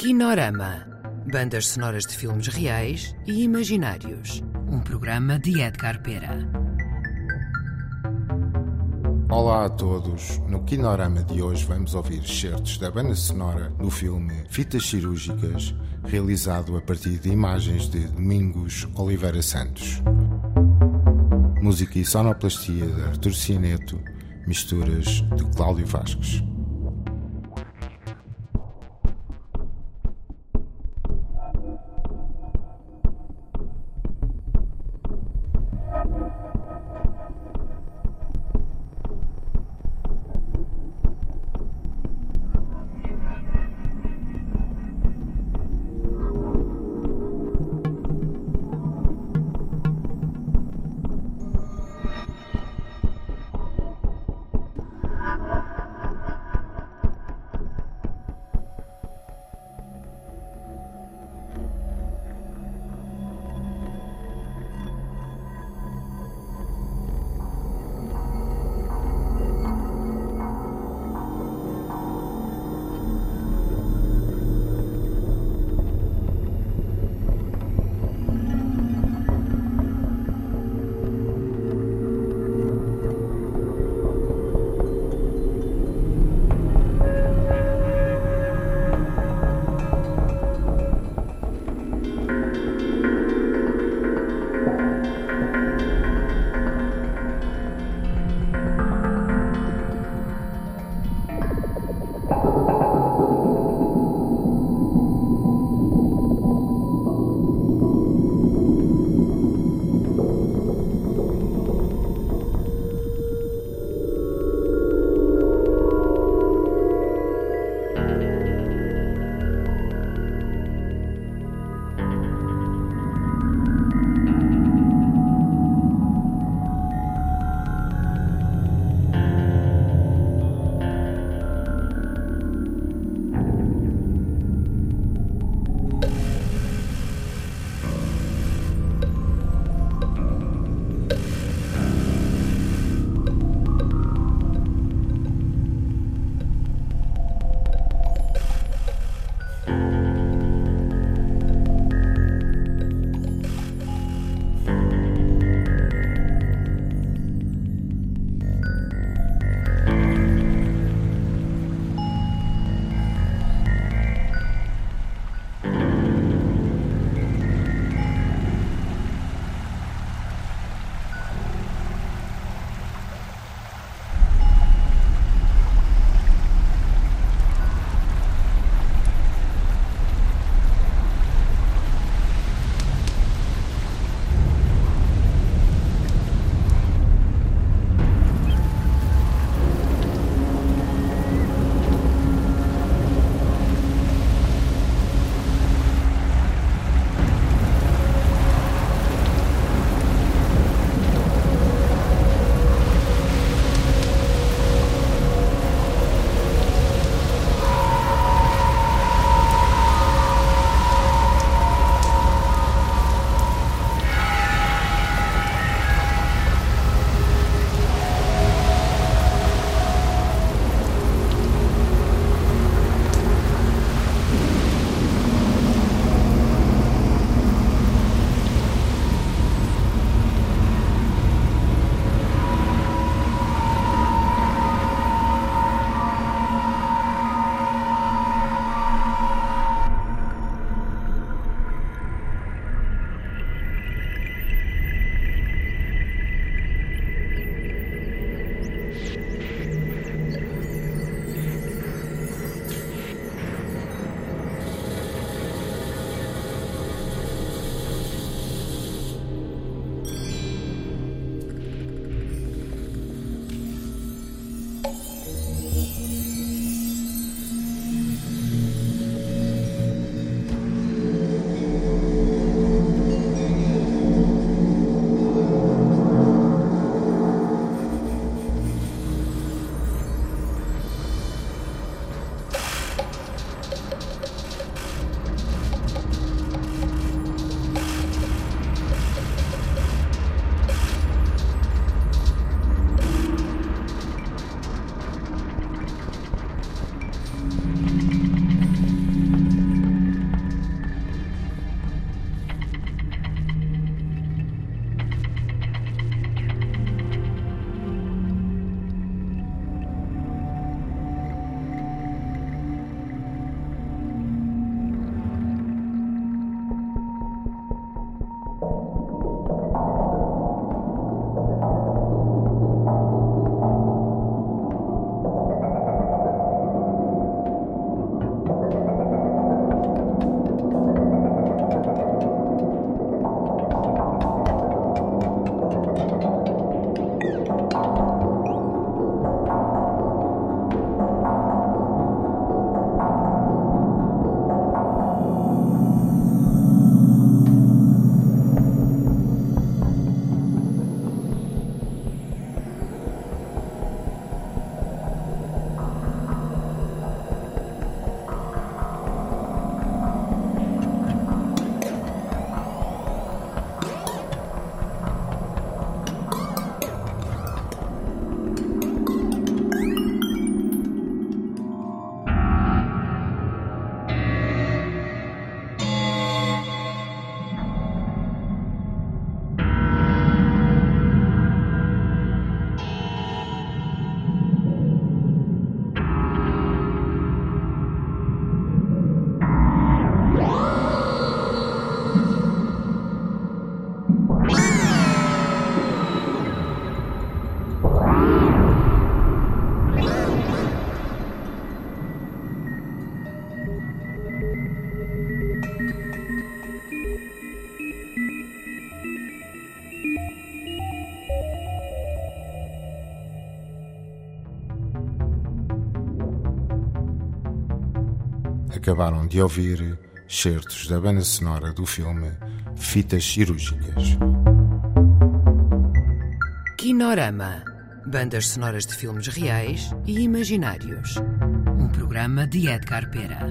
Kinorama. Bandas sonoras de filmes reais e imaginários. Um programa de Edgar Pera. Olá a todos. No Kinorama de hoje vamos ouvir certos da banda sonora do filme Fitas Cirúrgicas, realizado a partir de imagens de Domingos Oliveira Santos. Música e sonoplastia de Artur Cianeto, misturas de Cláudio Vasques. Acabaram de ouvir certos da banda sonora do filme Fitas Cirúrgicas. Kinorama Bandas sonoras de filmes reais e imaginários. Um programa de Edgar Pera.